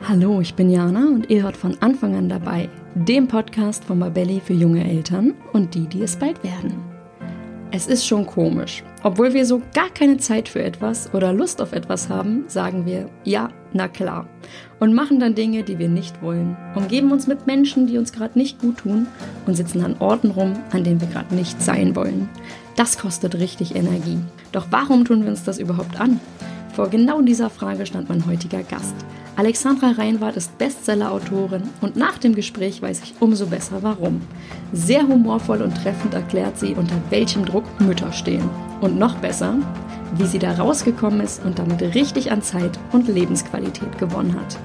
Hallo, ich bin Jana und ihr hört von Anfang an dabei, dem Podcast von Mabelli für junge Eltern und die, die es bald werden. Es ist schon komisch. Obwohl wir so gar keine Zeit für etwas oder Lust auf etwas haben, sagen wir ja, na klar. Und machen dann Dinge, die wir nicht wollen. Umgeben uns mit Menschen, die uns gerade nicht gut tun und sitzen an Orten rum, an denen wir gerade nicht sein wollen. Das kostet richtig Energie. Doch warum tun wir uns das überhaupt an? Vor genau dieser Frage stand mein heutiger Gast. Alexandra Reinwart ist Bestsellerautorin und nach dem Gespräch weiß ich umso besser warum. Sehr humorvoll und treffend erklärt sie, unter welchem Druck Mütter stehen. Und noch besser, wie sie da rausgekommen ist und damit richtig an Zeit und Lebensqualität gewonnen hat.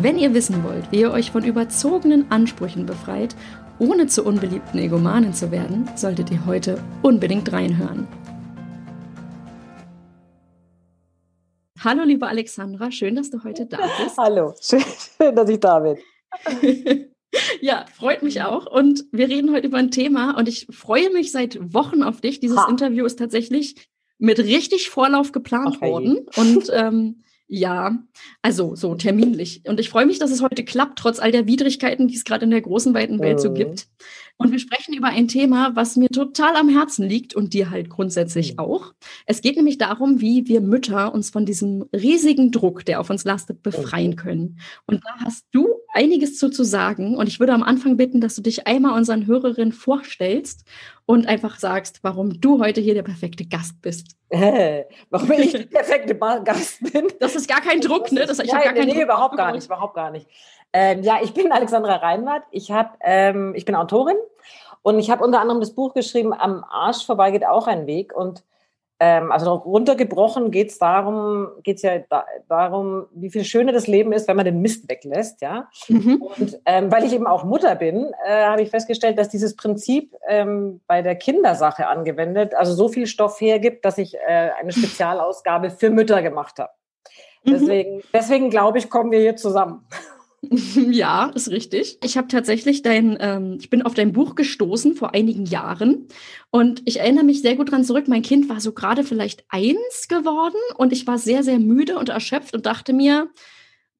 Wenn ihr wissen wollt, wie ihr euch von überzogenen Ansprüchen befreit, ohne zu unbeliebten Egomanen zu werden, solltet ihr heute unbedingt reinhören. Hallo, liebe Alexandra, schön, dass du heute da bist. Hallo, schön, dass ich da bin. ja, freut mich auch. Und wir reden heute über ein Thema und ich freue mich seit Wochen auf dich. Dieses ha. Interview ist tatsächlich mit richtig Vorlauf geplant Ach, worden. Und ähm, ja, also so terminlich. Und ich freue mich, dass es heute klappt, trotz all der Widrigkeiten, die es gerade in der großen, weiten Welt mhm. so gibt. Und wir sprechen über ein Thema, was mir total am Herzen liegt und dir halt grundsätzlich mhm. auch. Es geht nämlich darum, wie wir Mütter uns von diesem riesigen Druck, der auf uns lastet, befreien können. Und da hast du einiges zu, zu sagen. Und ich würde am Anfang bitten, dass du dich einmal unseren Hörerinnen vorstellst und einfach sagst, warum du heute hier der perfekte Gast bist. Äh, warum ich der perfekte Gast bin? Das ist gar kein Druck, ne? Das, ich ja, gar nee, nee überhaupt gar nicht, überhaupt gar nicht. Ähm, ja, ich bin Alexandra Reinwart. Ich, hab, ähm, ich bin Autorin und ich habe unter anderem das Buch geschrieben, Am Arsch vorbei geht auch ein Weg. Und also runtergebrochen geht es darum, geht's ja da, darum, wie viel schöner das Leben ist, wenn man den Mist weglässt, ja. Mhm. Und ähm, weil ich eben auch Mutter bin, äh, habe ich festgestellt, dass dieses Prinzip ähm, bei der Kindersache angewendet, also so viel Stoff hergibt, dass ich äh, eine Spezialausgabe für Mütter gemacht habe. Mhm. Deswegen, deswegen glaube ich, kommen wir hier zusammen. Ja, ist richtig. Ich habe tatsächlich dein, ähm, ich bin auf dein Buch gestoßen vor einigen Jahren und ich erinnere mich sehr gut dran zurück. Mein Kind war so gerade vielleicht eins geworden und ich war sehr, sehr müde und erschöpft und dachte mir,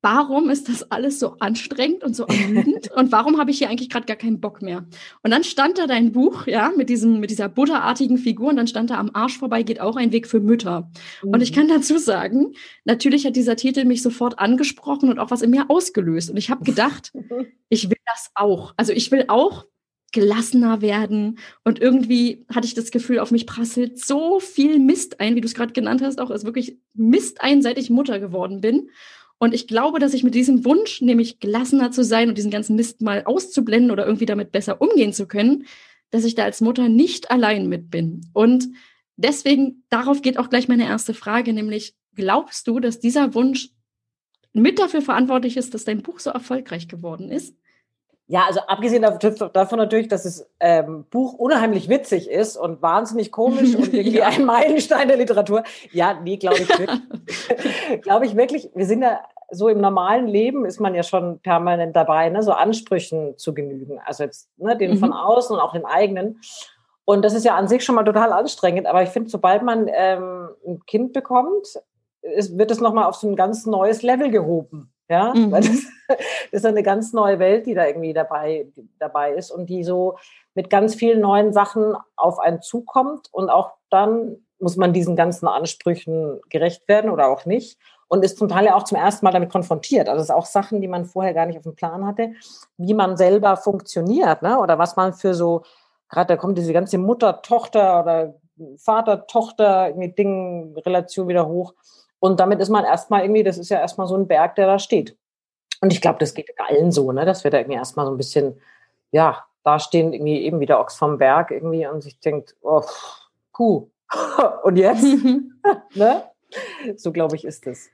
warum ist das alles so anstrengend und so ermüdend und warum habe ich hier eigentlich gerade gar keinen Bock mehr? Und dann stand da dein Buch, ja, mit diesem, mit dieser butterartigen Figur und dann stand da am Arsch vorbei geht auch ein Weg für Mütter. Mhm. Und ich mhm. kann dazu sagen, natürlich hat dieser Titel mich sofort angesprochen und auch was in mir ausgelöst. Und ich habe gedacht, ich will das auch. Also ich will auch gelassener werden. Und irgendwie hatte ich das Gefühl, auf mich prasselt so viel Mist ein, wie du es gerade genannt hast, auch ist wirklich Mist ein, seit ich Mutter geworden bin. Und ich glaube, dass ich mit diesem Wunsch, nämlich gelassener zu sein und diesen ganzen Mist mal auszublenden oder irgendwie damit besser umgehen zu können, dass ich da als Mutter nicht allein mit bin. Und deswegen, darauf geht auch gleich meine erste Frage, nämlich, glaubst du, dass dieser Wunsch mit dafür verantwortlich ist, dass dein Buch so erfolgreich geworden ist? Ja, also abgesehen davon natürlich, dass das ähm, Buch unheimlich witzig ist und wahnsinnig komisch und irgendwie ja. ein Meilenstein der Literatur. Ja, nee, glaube ich wirklich. glaube ich wirklich, wir sind ja so im normalen Leben ist man ja schon permanent dabei, ne, so Ansprüchen zu genügen. Also jetzt ne, den mhm. von außen und auch den eigenen. Und das ist ja an sich schon mal total anstrengend. Aber ich finde, sobald man ähm, ein Kind bekommt, ist, wird es nochmal auf so ein ganz neues Level gehoben. Ja, mhm. das, das, ist eine ganz neue Welt, die da irgendwie dabei, dabei ist und die so mit ganz vielen neuen Sachen auf einen zukommt und auch dann muss man diesen ganzen Ansprüchen gerecht werden oder auch nicht und ist zum Teil ja auch zum ersten Mal damit konfrontiert. Also es sind auch Sachen, die man vorher gar nicht auf dem Plan hatte, wie man selber funktioniert, ne? Oder was man für so, gerade da kommt diese ganze Mutter-Tochter oder Vater-Tochter-Ding-Relation wieder hoch und damit ist man erstmal irgendwie, das ist ja erstmal so ein Berg, der da steht. Und ich glaube, das geht allen so, ne? dass wir da irgendwie erstmal so ein bisschen, ja, da stehen irgendwie eben wieder Ochs vom Berg irgendwie und sich denkt, oh, puh, und jetzt? ne? So glaube ich, ist es.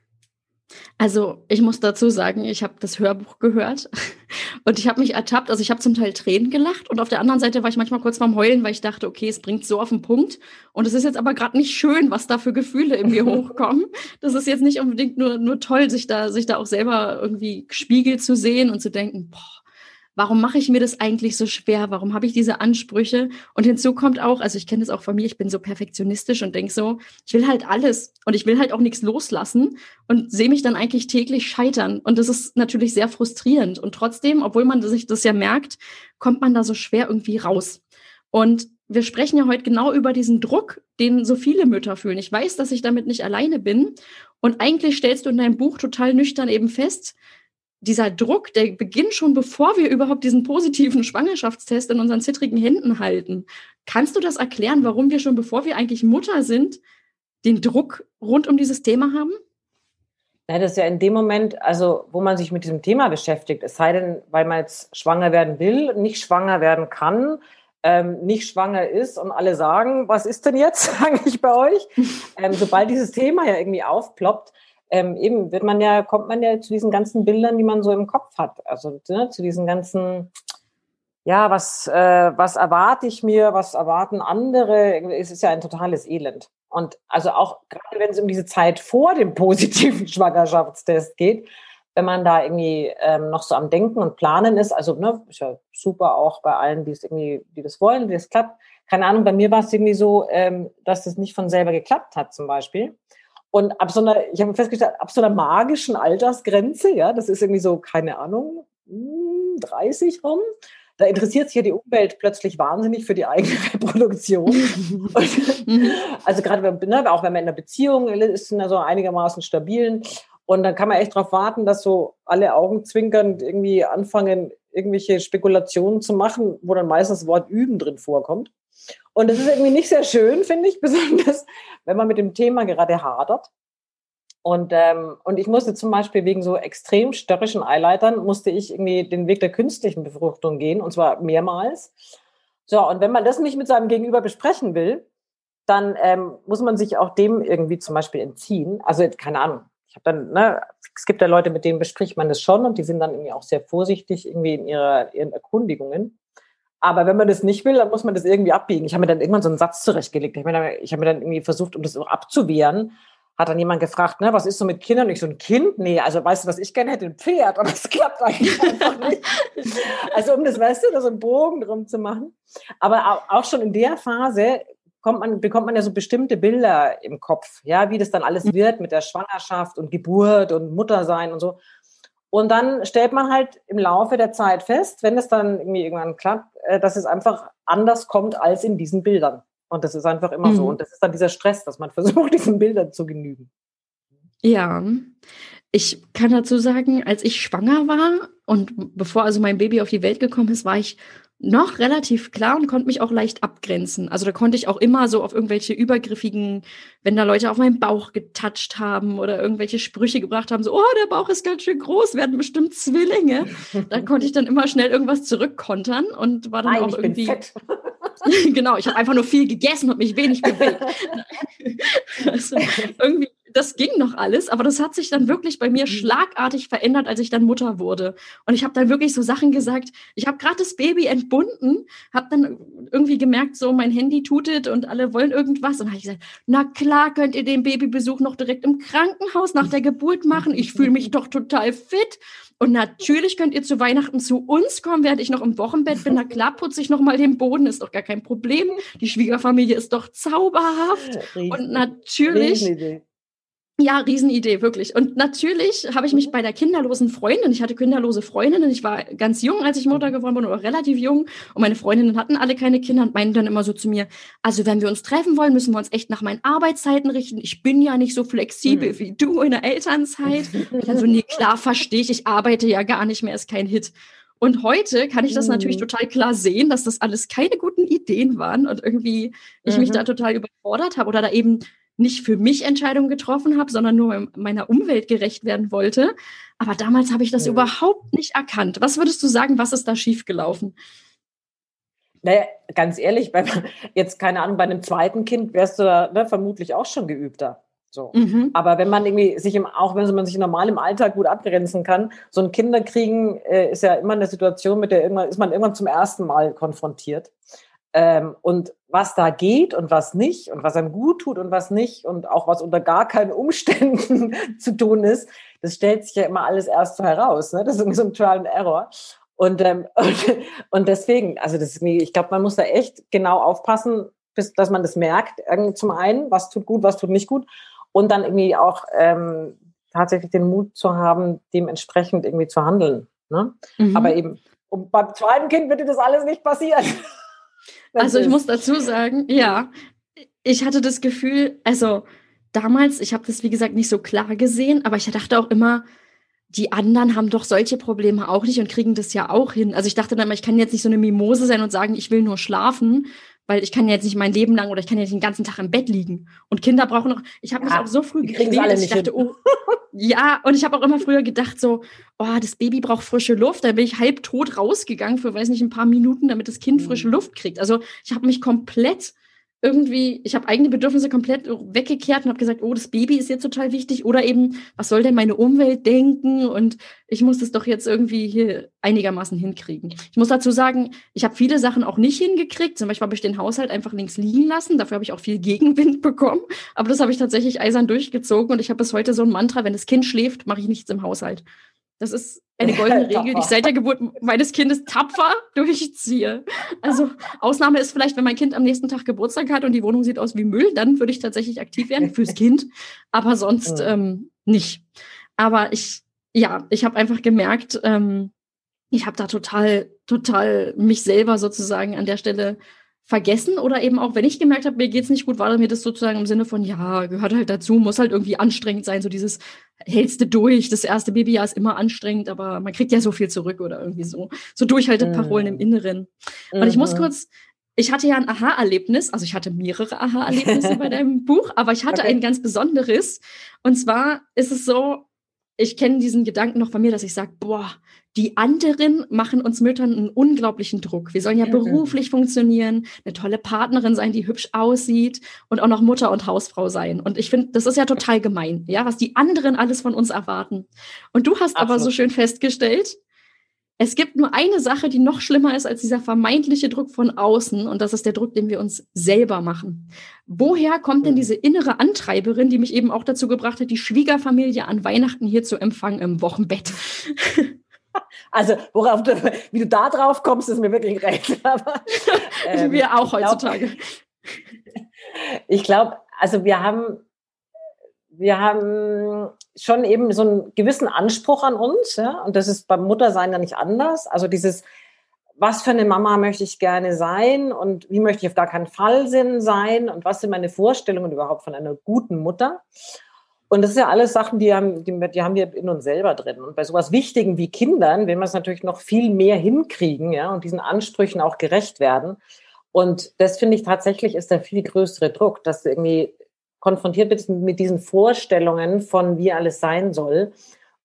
Also ich muss dazu sagen, ich habe das Hörbuch gehört und ich habe mich ertappt. Also ich habe zum Teil Tränen gelacht und auf der anderen Seite war ich manchmal kurz vorm Heulen, weil ich dachte, okay, es bringt so auf den Punkt und es ist jetzt aber gerade nicht schön, was da für Gefühle in mir hochkommen. Das ist jetzt nicht unbedingt nur, nur toll, sich da, sich da auch selber irgendwie gespiegelt zu sehen und zu denken, boah, warum mache ich mir das eigentlich so schwer? Warum habe ich diese Ansprüche? Und hinzu kommt auch, also ich kenne das auch von mir, ich bin so perfektionistisch und denke so, ich will halt alles und ich will halt auch nichts loslassen und sehe mich dann eigentlich täglich scheitern. Und das ist natürlich sehr frustrierend. Und trotzdem, obwohl man sich das ja merkt, kommt man da so schwer irgendwie raus. Und wir sprechen ja heute genau über diesen Druck, den so viele Mütter fühlen. Ich weiß, dass ich damit nicht alleine bin. Und eigentlich stellst du in deinem Buch total nüchtern eben fest, dieser Druck, der beginnt schon, bevor wir überhaupt diesen positiven Schwangerschaftstest in unseren zittrigen Händen halten. Kannst du das erklären, warum wir schon, bevor wir eigentlich Mutter sind, den Druck rund um dieses Thema haben? Ja, das ist ja in dem Moment, also wo man sich mit diesem Thema beschäftigt, es sei denn, weil man jetzt schwanger werden will, nicht schwanger werden kann, ähm, nicht schwanger ist und alle sagen, was ist denn jetzt eigentlich bei euch? Ähm, sobald dieses Thema ja irgendwie aufploppt, ähm, eben wird man ja, kommt man ja zu diesen ganzen Bildern, die man so im Kopf hat. Also ne, zu diesen ganzen, ja, was, äh, was erwarte ich mir, was erwarten andere? Es ist ja ein totales Elend. Und also auch gerade wenn es um diese Zeit vor dem positiven Schwangerschaftstest geht, wenn man da irgendwie ähm, noch so am Denken und Planen ist, also ne, ist ja super auch bei allen, die es irgendwie, die das wollen, die es klappt. Keine Ahnung, bei mir war es irgendwie so, ähm, dass es nicht von selber geklappt hat, zum Beispiel. Und ab so einer, ich habe festgestellt, ab so einer magischen Altersgrenze, ja, das ist irgendwie so, keine Ahnung, 30 hm, rum, da interessiert sich ja die Umwelt plötzlich wahnsinnig für die eigene Reproduktion. Mhm. also gerade, ne, auch wenn man in einer Beziehung ist, in einer so einigermaßen stabilen. Und dann kann man echt darauf warten, dass so alle Augen zwinkernd irgendwie anfangen, irgendwelche Spekulationen zu machen, wo dann meistens das Wort üben drin vorkommt. Und das ist irgendwie nicht sehr schön, finde ich, besonders wenn man mit dem Thema gerade hadert. Und, ähm, und ich musste zum Beispiel wegen so extrem störrischen Eileitern, musste ich irgendwie den Weg der künstlichen Befruchtung gehen, und zwar mehrmals. So, und wenn man das nicht mit seinem Gegenüber besprechen will, dann ähm, muss man sich auch dem irgendwie zum Beispiel entziehen. Also, keine Ahnung. Ich habe dann, ne, es gibt ja Leute, mit denen bespricht man das schon und die sind dann irgendwie auch sehr vorsichtig irgendwie in ihrer, ihren Erkundigungen. Aber wenn man das nicht will, dann muss man das irgendwie abbiegen. Ich habe mir dann irgendwann so einen Satz zurechtgelegt. Ich habe mir, hab mir, dann irgendwie versucht, um das auch abzuwehren, hat dann jemand gefragt, ne, was ist so mit Kindern? Und ich so ein Kind? Nee, also weißt du, was ich gerne hätte? Ein Pferd. Und das klappt eigentlich einfach nicht. Also um das, weißt du, da so einen Bogen drum zu machen. Aber auch schon in der Phase kommt man, bekommt man ja so bestimmte Bilder im Kopf, ja, wie das dann alles mhm. wird mit der Schwangerschaft und Geburt und Muttersein und so. Und dann stellt man halt im Laufe der Zeit fest, wenn es dann irgendwie irgendwann klappt, äh, dass es einfach anders kommt als in diesen Bildern. Und das ist einfach immer mhm. so. Und das ist dann dieser Stress, dass man versucht, diesen Bildern zu genügen. Ja, ich kann dazu sagen, als ich schwanger war und bevor also mein Baby auf die Welt gekommen ist, war ich noch relativ klar und konnte mich auch leicht abgrenzen. Also da konnte ich auch immer so auf irgendwelche übergriffigen, wenn da Leute auf meinen Bauch getatscht haben oder irgendwelche Sprüche gebracht haben, so, oh, der Bauch ist ganz schön groß, werden bestimmt Zwillinge. da konnte ich dann immer schnell irgendwas zurückkontern und war dann Nein, auch irgendwie. genau, ich habe einfach nur viel gegessen und mich wenig bewegt. also, irgendwie das ging noch alles, aber das hat sich dann wirklich bei mir mhm. schlagartig verändert, als ich dann Mutter wurde. Und ich habe dann wirklich so Sachen gesagt. Ich habe gerade das Baby entbunden, habe dann irgendwie gemerkt, so mein Handy tutet und alle wollen irgendwas. Und habe ich gesagt, na klar könnt ihr den Babybesuch noch direkt im Krankenhaus nach der Geburt machen. Ich fühle mich doch total fit. Und natürlich könnt ihr zu Weihnachten zu uns kommen, während ich noch im Wochenbett bin. Na klar, putze ich noch mal den Boden, ist doch gar kein Problem. Die Schwiegerfamilie ist doch zauberhaft. Riesen, und natürlich ja, Riesenidee, wirklich. Und natürlich habe ich mich mhm. bei der kinderlosen Freundin, ich hatte kinderlose Freundinnen, ich war ganz jung, als ich Mutter geworden bin, oder relativ jung, und meine Freundinnen hatten alle keine Kinder und meinten dann immer so zu mir, also wenn wir uns treffen wollen, müssen wir uns echt nach meinen Arbeitszeiten richten. Ich bin ja nicht so flexibel mhm. wie du in der Elternzeit. Und dann so, nee, klar, verstehe ich, ich arbeite ja gar nicht mehr, ist kein Hit. Und heute kann ich das mhm. natürlich total klar sehen, dass das alles keine guten Ideen waren und irgendwie ich mhm. mich da total überfordert habe oder da eben nicht für mich Entscheidungen getroffen habe, sondern nur meiner Umwelt gerecht werden wollte. Aber damals habe ich das ja. überhaupt nicht erkannt. Was würdest du sagen, was ist da schiefgelaufen? Naja, ganz ehrlich, bei, jetzt keine Ahnung, bei einem zweiten Kind wärst du da ne, vermutlich auch schon geübter. So. Mhm. Aber wenn man irgendwie sich im, auch wenn man sich normal im Alltag gut abgrenzen kann, so ein Kinderkriegen äh, ist ja immer eine Situation, mit der irgendwann, ist man irgendwann zum ersten Mal konfrontiert. Ähm, und was da geht und was nicht und was einem gut tut und was nicht und auch was unter gar keinen Umständen zu tun ist, das stellt sich ja immer alles erst so heraus. Ne? Das ist irgendwie so ein Trial and Error. Und, ähm, und, und deswegen, also das ist, ich glaube, man muss da echt genau aufpassen, bis, dass man das merkt. Zum einen, was tut gut, was tut nicht gut. Und dann irgendwie auch ähm, tatsächlich den Mut zu haben, dementsprechend irgendwie zu handeln. Ne? Mhm. Aber eben, und beim zweiten Kind dir das alles nicht passieren. also ich muss dazu sagen, ja, ich hatte das Gefühl, also damals, ich habe das wie gesagt nicht so klar gesehen, aber ich dachte auch immer, die anderen haben doch solche Probleme auch nicht und kriegen das ja auch hin. Also ich dachte dann immer, ich kann jetzt nicht so eine Mimose sein und sagen, ich will nur schlafen, weil ich kann jetzt nicht mein Leben lang oder ich kann jetzt den ganzen Tag im Bett liegen. Und Kinder brauchen noch, ich habe mich auch so früh gekriegt, dass ich dachte, oh, ja, und ich habe auch immer früher gedacht so, oh, das Baby braucht frische Luft. Da bin ich halb tot rausgegangen für, weiß nicht, ein paar Minuten, damit das Kind frische mhm. Luft kriegt. Also ich habe mich komplett irgendwie, ich habe eigene Bedürfnisse komplett weggekehrt und habe gesagt, oh, das Baby ist jetzt total wichtig oder eben, was soll denn meine Umwelt denken und ich muss das doch jetzt irgendwie hier einigermaßen hinkriegen. Ich muss dazu sagen, ich habe viele Sachen auch nicht hingekriegt. Zum Beispiel habe ich den Haushalt einfach links liegen lassen. Dafür habe ich auch viel Gegenwind bekommen. Aber das habe ich tatsächlich eisern durchgezogen und ich habe bis heute so ein Mantra, wenn das Kind schläft, mache ich nichts im Haushalt. Das ist eine goldene Regel, die ich seit der Geburt meines Kindes tapfer durchziehe. Also Ausnahme ist vielleicht, wenn mein Kind am nächsten Tag Geburtstag hat und die Wohnung sieht aus wie Müll, dann würde ich tatsächlich aktiv werden fürs Kind, aber sonst ähm, nicht. Aber ich, ja, ich habe einfach gemerkt, ähm, ich habe da total, total mich selber sozusagen an der Stelle vergessen oder eben auch, wenn ich gemerkt habe, mir geht's nicht gut, war mir das sozusagen im Sinne von, ja, gehört halt dazu, muss halt irgendwie anstrengend sein, so dieses hältste durch, das erste Babyjahr ist immer anstrengend, aber man kriegt ja so viel zurück oder irgendwie so, so Durchhalteparolen mhm. im Inneren. Und ich muss mhm. kurz, ich hatte ja ein Aha-Erlebnis, also ich hatte mehrere Aha-Erlebnisse bei deinem Buch, aber ich hatte okay. ein ganz besonderes. Und zwar ist es so, ich kenne diesen Gedanken noch von mir, dass ich sage, boah, die anderen machen uns Müttern einen unglaublichen Druck. Wir sollen ja beruflich funktionieren, eine tolle Partnerin sein, die hübsch aussieht und auch noch Mutter und Hausfrau sein. Und ich finde, das ist ja total gemein, ja, was die anderen alles von uns erwarten. Und du hast Absolut. aber so schön festgestellt, es gibt nur eine Sache, die noch schlimmer ist als dieser vermeintliche Druck von außen, und das ist der Druck, den wir uns selber machen. Woher kommt denn diese innere Antreiberin, die mich eben auch dazu gebracht hat, die Schwiegerfamilie an Weihnachten hier zu empfangen im Wochenbett? Also, worauf du, wie du da drauf kommst, ist mir wirklich recht. Aber, ähm, wir auch heutzutage. Ich glaube, glaub, also wir haben, wir haben schon eben so einen gewissen Anspruch an uns, ja, und das ist beim Muttersein ja nicht anders. Also dieses, was für eine Mama möchte ich gerne sein und wie möchte ich auf gar keinen Fall sein und was sind meine Vorstellungen überhaupt von einer guten Mutter? Und das ist ja alles Sachen, die haben, die, die haben wir in uns selber drin. Und bei sowas Wichtigen wie Kindern will man es natürlich noch viel mehr hinkriegen, ja, und diesen Ansprüchen auch gerecht werden. Und das finde ich tatsächlich ist der viel größere Druck, dass irgendwie konfrontiert bist mit diesen Vorstellungen von wie alles sein soll.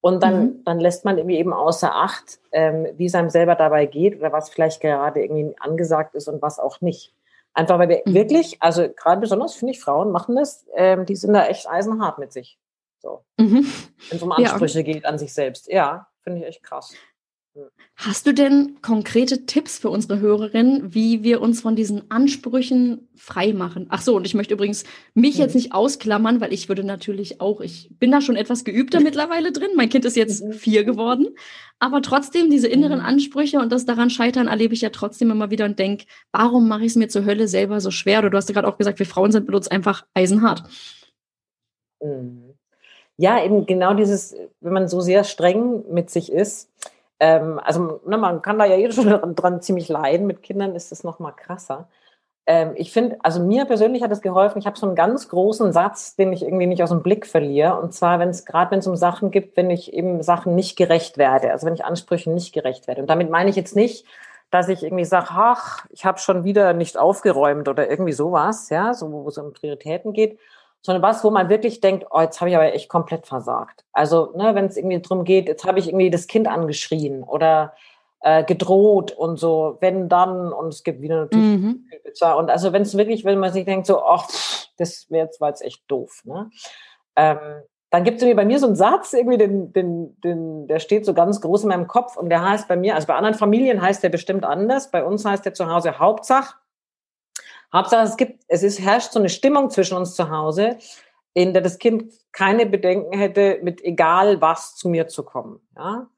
Und dann, mhm. dann lässt man irgendwie eben außer Acht, ähm, wie es einem selber dabei geht oder was vielleicht gerade irgendwie angesagt ist und was auch nicht. Einfach weil wir mhm. wirklich, also gerade besonders finde ich, Frauen machen das, ähm, die sind da echt eisenhart mit sich. So. Mhm. Wenn es um Ansprüche ja. geht an sich selbst. Ja, finde ich echt krass. Hast du denn konkrete Tipps für unsere Hörerinnen, wie wir uns von diesen Ansprüchen frei machen? Ach so, und ich möchte übrigens mich jetzt mhm. nicht ausklammern, weil ich würde natürlich auch, ich bin da schon etwas geübter mittlerweile drin. Mein Kind ist jetzt mhm. vier geworden, aber trotzdem diese inneren mhm. Ansprüche und das daran scheitern erlebe ich ja trotzdem immer wieder und denke, warum mache ich es mir zur Hölle selber so schwer? Oder du hast ja gerade auch gesagt, wir Frauen sind mit uns einfach eisenhart. Ja, eben genau dieses, wenn man so sehr streng mit sich ist, ähm, also ne, man kann da ja jeder schon dran, dran, ziemlich leiden. Mit Kindern ist es noch mal krasser. Ähm, ich finde, also mir persönlich hat es geholfen. Ich habe so einen ganz großen Satz, den ich irgendwie nicht aus dem Blick verliere. Und zwar, wenn es gerade wenn es um Sachen gibt, wenn ich eben Sachen nicht gerecht werde, also wenn ich Ansprüchen nicht gerecht werde. Und damit meine ich jetzt nicht, dass ich irgendwie sage, ach, ich habe schon wieder nicht aufgeräumt oder irgendwie sowas, ja, so wo es um Prioritäten geht, sondern was, wo man wirklich denkt, oh, jetzt habe ich aber echt komplett versagt. Also, ne, wenn es irgendwie drum geht, jetzt habe ich irgendwie das Kind angeschrien oder äh, gedroht und so, wenn dann, und es gibt wieder natürlich mhm. und also wenn es wirklich, wenn man sich denkt, so, ach, das wäre jetzt, war jetzt echt doof, ne? Ähm, dann gibt es irgendwie bei mir so einen Satz, irgendwie, den, den, den, der steht so ganz groß in meinem Kopf und der heißt bei mir, also bei anderen Familien heißt der bestimmt anders, bei uns heißt der zu Hause Hauptsache, Hauptsache, es gibt, es ist, herrscht so eine Stimmung zwischen uns zu Hause, in der das Kind keine Bedenken hätte, mit egal was zu mir zu kommen. Ja?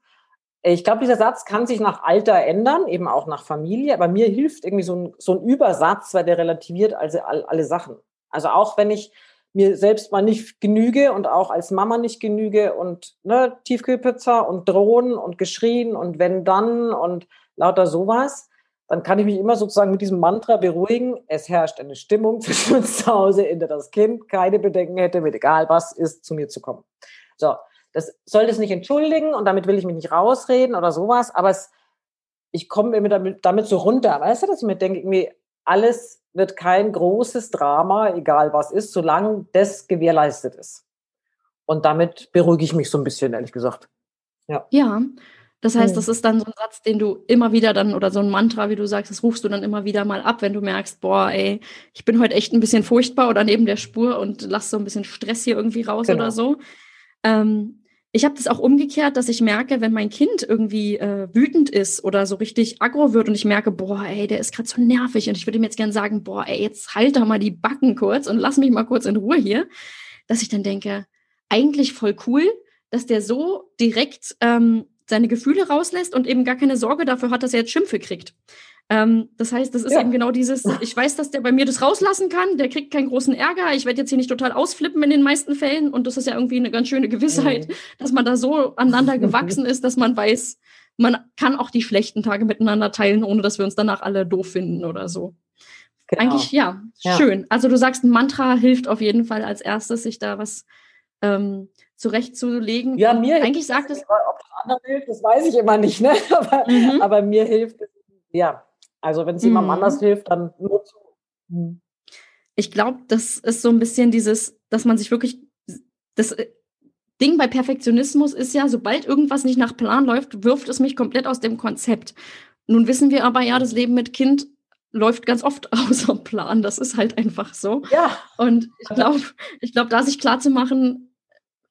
ich glaube, dieser Satz kann sich nach Alter ändern, eben auch nach Familie, aber mir hilft irgendwie so ein, so ein Übersatz, weil der relativiert also alle, alle Sachen. Also auch wenn ich mir selbst mal nicht genüge und auch als Mama nicht genüge und ne, Tiefkühlpizza und drohen und geschrien und wenn dann und lauter sowas, dann kann ich mich immer sozusagen mit diesem Mantra beruhigen. Es herrscht eine Stimmung zwischen uns zu Hause, in der das Kind keine Bedenken hätte, mit egal was ist, zu mir zu kommen. So, das soll das nicht entschuldigen und damit will ich mich nicht rausreden oder sowas, aber es, ich komme mir damit, damit so runter. Weißt du, dass ich mir denke, irgendwie alles wird kein großes Drama, egal was ist, solange das gewährleistet ist. Und damit beruhige ich mich so ein bisschen, ehrlich gesagt. Ja. Ja. Das heißt, das ist dann so ein Satz, den du immer wieder dann oder so ein Mantra, wie du sagst, das rufst du dann immer wieder mal ab, wenn du merkst, boah, ey, ich bin heute echt ein bisschen furchtbar oder neben der Spur und lass so ein bisschen Stress hier irgendwie raus genau. oder so. Ähm, ich habe das auch umgekehrt, dass ich merke, wenn mein Kind irgendwie äh, wütend ist oder so richtig aggro wird und ich merke, boah, ey, der ist gerade so nervig und ich würde ihm jetzt gerne sagen, boah, ey, jetzt halt doch mal die Backen kurz und lass mich mal kurz in Ruhe hier, dass ich dann denke, eigentlich voll cool, dass der so direkt ähm, seine Gefühle rauslässt und eben gar keine Sorge dafür hat, dass er jetzt Schimpfe kriegt. Ähm, das heißt, das ist ja. eben genau dieses, ich weiß, dass der bei mir das rauslassen kann, der kriegt keinen großen Ärger, ich werde jetzt hier nicht total ausflippen in den meisten Fällen und das ist ja irgendwie eine ganz schöne Gewissheit, mhm. dass man da so aneinander gewachsen ist, dass man weiß, man kann auch die schlechten Tage miteinander teilen, ohne dass wir uns danach alle doof finden oder so. Genau. Eigentlich, ja, ja, schön. Also du sagst, ein Mantra hilft auf jeden Fall als erstes, sich da was ähm, zurechtzulegen. Ja, mir eigentlich sagt es. Ob das anderen hilft, das weiß ich immer nicht, ne? aber, mhm. aber mir hilft es, ja, also wenn es jemandem mhm. anders hilft, dann nur zu. Mhm. Ich glaube, das ist so ein bisschen dieses, dass man sich wirklich, das äh, Ding bei Perfektionismus ist ja, sobald irgendwas nicht nach Plan läuft, wirft es mich komplett aus dem Konzept. Nun wissen wir aber ja, das Leben mit Kind läuft ganz oft außer Plan. Das ist halt einfach so. Ja. Und ich glaube, ich glaube, da sich klar zu machen,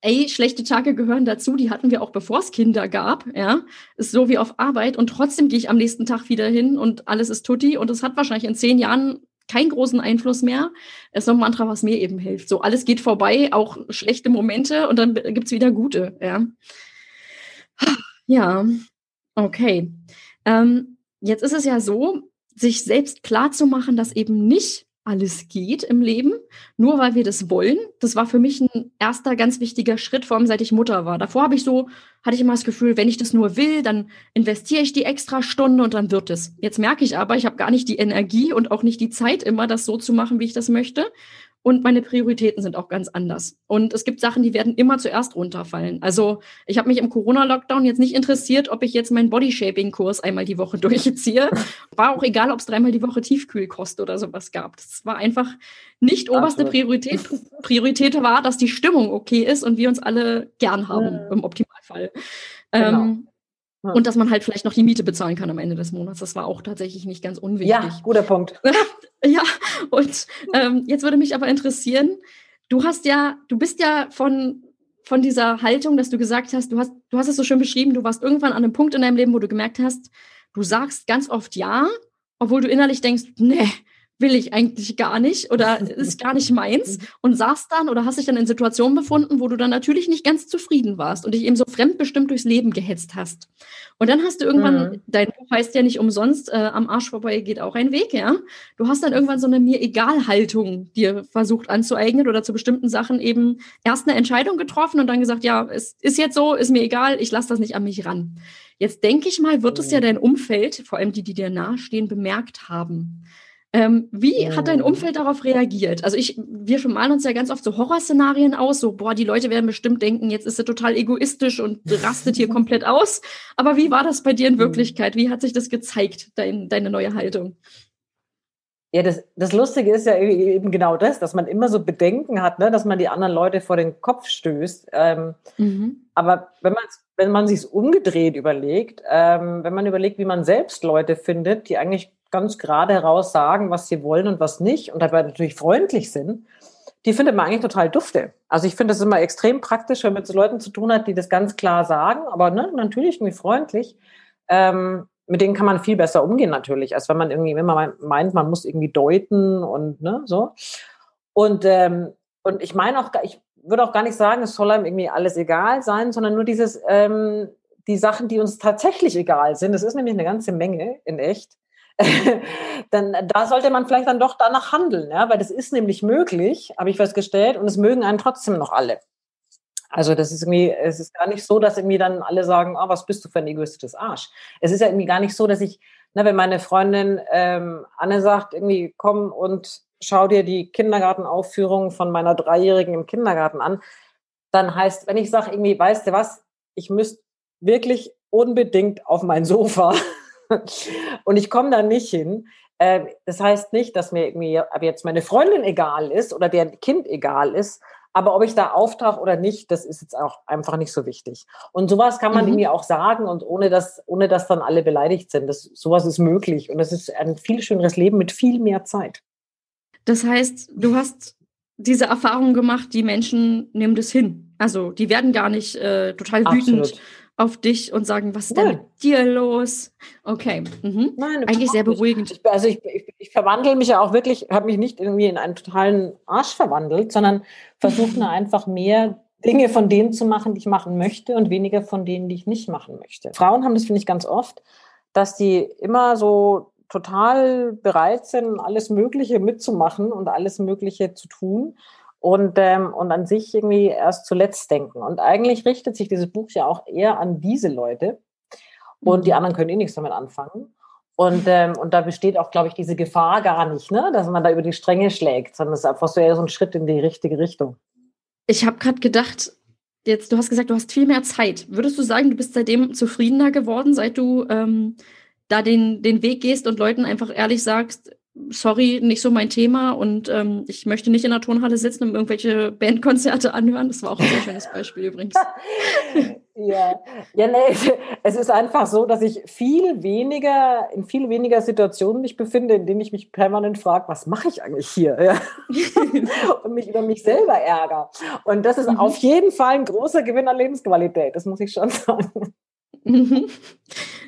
ey, schlechte Tage gehören dazu, die hatten wir auch bevor es Kinder gab, ja, ist so wie auf Arbeit und trotzdem gehe ich am nächsten Tag wieder hin und alles ist tutti und es hat wahrscheinlich in zehn Jahren keinen großen Einfluss mehr. Es ist noch ein Mantra, was mir eben hilft. So, alles geht vorbei, auch schlechte Momente und dann gibt's wieder gute, ja. Ja, okay. Ähm, jetzt ist es ja so, sich selbst klar zu machen, dass eben nicht alles geht im Leben, nur weil wir das wollen. Das war für mich ein erster ganz wichtiger Schritt, vor allem seit ich Mutter war. Davor habe ich so, hatte ich immer das Gefühl, wenn ich das nur will, dann investiere ich die extra Stunde und dann wird es. Jetzt merke ich aber, ich habe gar nicht die Energie und auch nicht die Zeit immer, das so zu machen, wie ich das möchte und meine Prioritäten sind auch ganz anders. Und es gibt Sachen, die werden immer zuerst runterfallen. Also ich habe mich im Corona-Lockdown jetzt nicht interessiert, ob ich jetzt meinen Bodyshaping-Kurs einmal die Woche durchziehe. War auch egal, ob es dreimal die Woche Tiefkühlkost oder sowas gab. Das war einfach nicht oberste Priorität. Priorität war, dass die Stimmung okay ist und wir uns alle gern haben, ja. im Optimalfall. Genau. Ähm, und dass man halt vielleicht noch die Miete bezahlen kann am Ende des Monats. Das war auch tatsächlich nicht ganz unwichtig. Ja, guter Punkt. ja, und ähm, jetzt würde mich aber interessieren, du hast ja, du bist ja von, von dieser Haltung, dass du gesagt hast, du hast, du hast es so schön beschrieben, du warst irgendwann an einem Punkt in deinem Leben, wo du gemerkt hast, du sagst ganz oft ja, obwohl du innerlich denkst, nee, will ich eigentlich gar nicht oder ist gar nicht meins und saß dann oder hast dich dann in Situationen befunden, wo du dann natürlich nicht ganz zufrieden warst und dich eben so fremdbestimmt durchs Leben gehetzt hast. Und dann hast du irgendwann, mhm. dein Buch heißt ja nicht umsonst, äh, am Arsch vorbei geht auch ein Weg, ja. Du hast dann irgendwann so eine mir egal Haltung dir versucht anzueignen oder zu bestimmten Sachen eben erst eine Entscheidung getroffen und dann gesagt, ja, es ist jetzt so, ist mir egal, ich lasse das nicht an mich ran. Jetzt denke ich mal, wird es ja mhm. dein Umfeld, vor allem die, die dir nahestehen, bemerkt haben. Ähm, wie hat dein oh. Umfeld darauf reagiert? Also ich, wir malen uns ja ganz oft so Horrorszenarien aus, so, boah, die Leute werden bestimmt denken, jetzt ist er total egoistisch und rastet hier komplett aus. Aber wie war das bei dir in mhm. Wirklichkeit? Wie hat sich das gezeigt, dein, deine neue Haltung? Ja, das, das Lustige ist ja eben genau das, dass man immer so Bedenken hat, ne, dass man die anderen Leute vor den Kopf stößt. Ähm, mhm. Aber wenn man wenn man sich umgedreht überlegt, ähm, wenn man überlegt, wie man selbst Leute findet, die eigentlich ganz gerade heraus sagen, was sie wollen und was nicht und dabei natürlich freundlich sind, die findet man eigentlich total dufte. Also ich finde es immer extrem praktisch, wenn man mit so Leuten zu tun hat, die das ganz klar sagen, aber ne, natürlich irgendwie freundlich. Ähm, mit denen kann man viel besser umgehen natürlich, als wenn man irgendwie man meint, man muss irgendwie deuten und ne, so. Und, ähm, und ich meine auch, ich würde auch gar nicht sagen, es soll einem irgendwie alles egal sein, sondern nur dieses, ähm, die Sachen, die uns tatsächlich egal sind, das ist nämlich eine ganze Menge in echt, dann da sollte man vielleicht dann doch danach handeln, ja, weil das ist nämlich möglich, habe ich festgestellt, und es mögen einen trotzdem noch alle. Also das ist irgendwie, es ist gar nicht so, dass irgendwie dann alle sagen, ah, was bist du für ein egoistisches Arsch. Es ist ja irgendwie gar nicht so, dass ich, ne, wenn meine Freundin ähm, Anne sagt, irgendwie komm und schau dir die Kindergartenaufführung von meiner Dreijährigen im Kindergarten an, dann heißt, wenn ich sage irgendwie, weißt du was, ich müsste wirklich unbedingt auf mein Sofa und ich komme da nicht hin. Äh, das heißt nicht, dass mir irgendwie jetzt meine Freundin egal ist oder der Kind egal ist, aber ob ich da auftauche oder nicht, das ist jetzt auch einfach nicht so wichtig. Und sowas kann man mhm. irgendwie auch sagen und ohne dass, ohne dass dann alle beleidigt sind. Das, sowas ist möglich und das ist ein viel schöneres Leben mit viel mehr Zeit. Das heißt, du hast diese Erfahrung gemacht, die Menschen nehmen das hin. Also die werden gar nicht äh, total wütend Absolut. Auf dich und sagen, was ist denn mit dir los? Okay. Mhm. Nein, Eigentlich sehr beruhigend. Ich, also ich, ich, ich, verwandle mich ja auch wirklich, habe mich nicht irgendwie in einen totalen Arsch verwandelt, sondern versuche einfach mehr Dinge von denen zu machen, die ich machen möchte und weniger von denen, die ich nicht machen möchte. Frauen haben das, finde ich, ganz oft, dass die immer so total bereit sind, alles Mögliche mitzumachen und alles Mögliche zu tun und, ähm, und an sich irgendwie erst zuletzt denken. Und eigentlich richtet sich dieses Buch ja auch eher an diese Leute und die mhm. anderen können eh nichts damit anfangen. Und, ähm, und da besteht auch, glaube ich, diese Gefahr gar nicht, ne? dass man da über die Stränge schlägt, sondern es ist einfach so eher so ein Schritt in die richtige Richtung. Ich habe gerade gedacht, jetzt, du hast gesagt, du hast viel mehr Zeit. Würdest du sagen, du bist seitdem zufriedener geworden, seit du ähm, da den, den Weg gehst und Leuten einfach ehrlich sagst, sorry, nicht so mein Thema und ähm, ich möchte nicht in der Turnhalle sitzen und irgendwelche Bandkonzerte anhören. Das war auch ein sehr schönes Beispiel übrigens. ja, ja nee, es ist einfach so, dass ich viel weniger, in viel weniger Situationen mich befinde, in denen ich mich permanent frage, was mache ich eigentlich hier? Ja? und mich über mich selber ärgere. Und das ist mhm. auf jeden Fall ein großer Gewinn an Lebensqualität, das muss ich schon sagen. Mhm.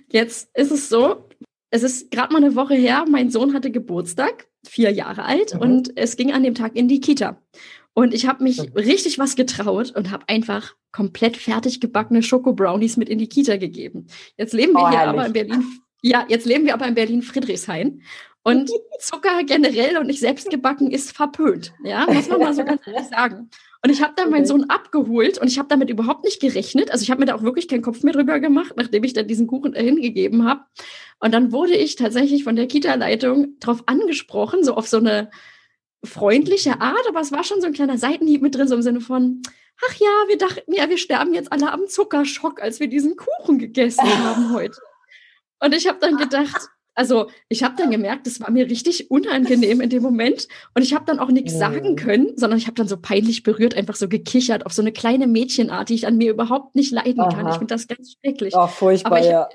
Jetzt ist es so, es ist gerade mal eine Woche her, mein Sohn hatte Geburtstag, vier Jahre alt, mhm. und es ging an dem Tag in die Kita. Und ich habe mich richtig was getraut und habe einfach komplett fertig gebackene Schoko-Brownies mit in die Kita gegeben. Jetzt leben wir oh, hier herrlich. aber in Berlin. Ja, jetzt leben wir aber in Berlin Friedrichshain. Und Zucker generell und nicht selbst gebacken ist verpönt. Ja, muss man mal so ganz ehrlich sagen. Und ich habe dann meinen Sohn abgeholt und ich habe damit überhaupt nicht gerechnet. Also ich habe mir da auch wirklich keinen Kopf mehr drüber gemacht, nachdem ich dann diesen Kuchen dahin gegeben habe. Und dann wurde ich tatsächlich von der Kita-Leitung darauf angesprochen, so auf so eine freundliche Art, aber es war schon so ein kleiner Seitenhieb mit drin, so im Sinne von, ach ja, wir dachten ja, wir sterben jetzt alle am Zuckerschock, als wir diesen Kuchen gegessen haben heute. Und ich habe dann gedacht, also ich habe dann gemerkt, das war mir richtig unangenehm in dem Moment und ich habe dann auch nichts sagen können, sondern ich habe dann so peinlich berührt, einfach so gekichert auf so eine kleine Mädchenart, die ich an mir überhaupt nicht leiden Aha. kann. Ich finde das ganz schrecklich. Ach, furchtbar, ich, ja.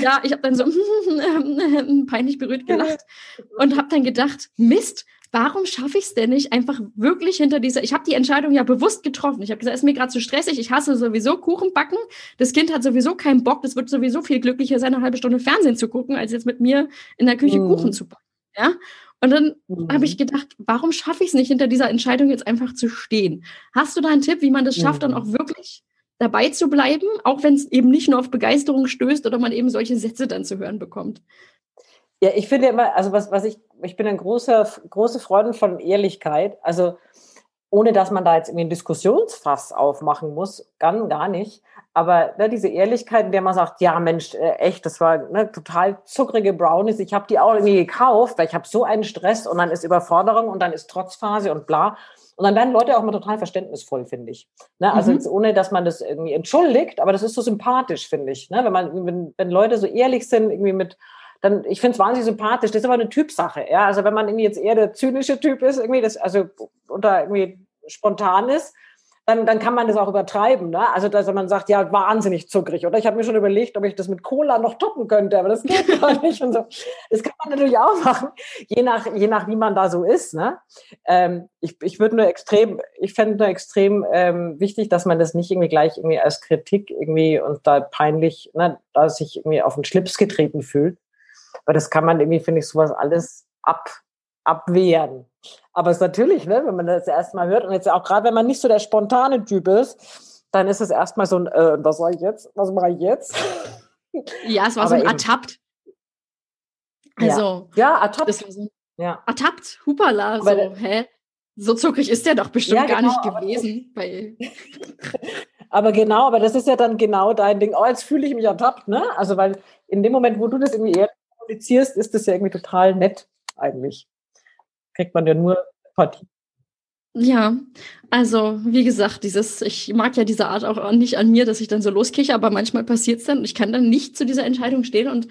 Ja, ich habe dann so peinlich berührt gelacht und habe dann gedacht, Mist, warum schaffe ich es denn nicht einfach wirklich hinter dieser, ich habe die Entscheidung ja bewusst getroffen. Ich habe gesagt, es ist mir gerade zu stressig, ich hasse sowieso Kuchen backen. Das Kind hat sowieso keinen Bock, das wird sowieso viel glücklicher sein, eine halbe Stunde Fernsehen zu gucken, als jetzt mit mir in der Küche mhm. Kuchen zu backen. Ja? Und dann mhm. habe ich gedacht, warum schaffe ich es nicht, hinter dieser Entscheidung jetzt einfach zu stehen? Hast du da einen Tipp, wie man das schafft, mhm. dann auch wirklich dabei zu bleiben, auch wenn es eben nicht nur auf Begeisterung stößt oder man eben solche Sätze dann zu hören bekommt? Ja, ich finde immer, also was, was ich, ich bin ein großer, große Freundin von Ehrlichkeit. Also ohne dass man da jetzt irgendwie ein Diskussionsfass aufmachen muss, gar, gar nicht. Aber ne, diese Ehrlichkeit, in der man sagt, ja Mensch, äh, echt, das war ne, total zuckrige Brownies. Ich habe die auch irgendwie gekauft, weil ich habe so einen Stress und dann ist Überforderung und dann ist Trotzphase und bla. Und dann werden Leute auch mal total verständnisvoll, finde ich. Ne? Also mhm. jetzt ohne, dass man das irgendwie entschuldigt, aber das ist so sympathisch, finde ich. Ne? Wenn man, wenn, wenn Leute so ehrlich sind, irgendwie mit dann, ich finde es wahnsinnig sympathisch. Das ist aber eine Typsache, ja. Also wenn man irgendwie jetzt eher der zynische Typ ist, irgendwie das, also unter irgendwie spontan ist, dann, dann kann man das auch übertreiben. Ne? Also, dass man sagt, ja, wahnsinnig zuckrig. Oder ich habe mir schon überlegt, ob ich das mit Cola noch toppen könnte, aber das geht gar nicht. Und so. Das kann man natürlich auch machen, je nach, je nach wie man da so ist. Ne? Ähm, ich ich würde nur extrem, ich fände nur extrem ähm, wichtig, dass man das nicht irgendwie gleich irgendwie als Kritik irgendwie und da peinlich, ne, da sich irgendwie auf den Schlips getreten fühlt. Aber das kann man irgendwie, finde ich, sowas alles ab, abwehren. Aber es ist natürlich, ne, wenn man das erstmal hört und jetzt auch gerade, wenn man nicht so der spontane Typ ist, dann ist es erstmal so ein, äh, was soll ich jetzt? Was mache ich jetzt? Ja, es war Aber so ein eben. ertappt. Also, ja, ja ertappt. So ja. Ertappt, hupala, so, hä? So zuckrig ist der doch bestimmt ja, genau, gar nicht gewesen. Weil aber genau, aber das ist ja dann genau dein Ding. Oh, jetzt fühle ich mich ertappt, ne? Also, weil in dem Moment, wo du das irgendwie eher kommunizierst, ist das ja irgendwie total nett eigentlich. Kriegt man ja nur Partie. Ja, also wie gesagt, dieses, ich mag ja diese Art auch nicht an mir, dass ich dann so loskiche, aber manchmal passiert es dann und ich kann dann nicht zu dieser Entscheidung stehen und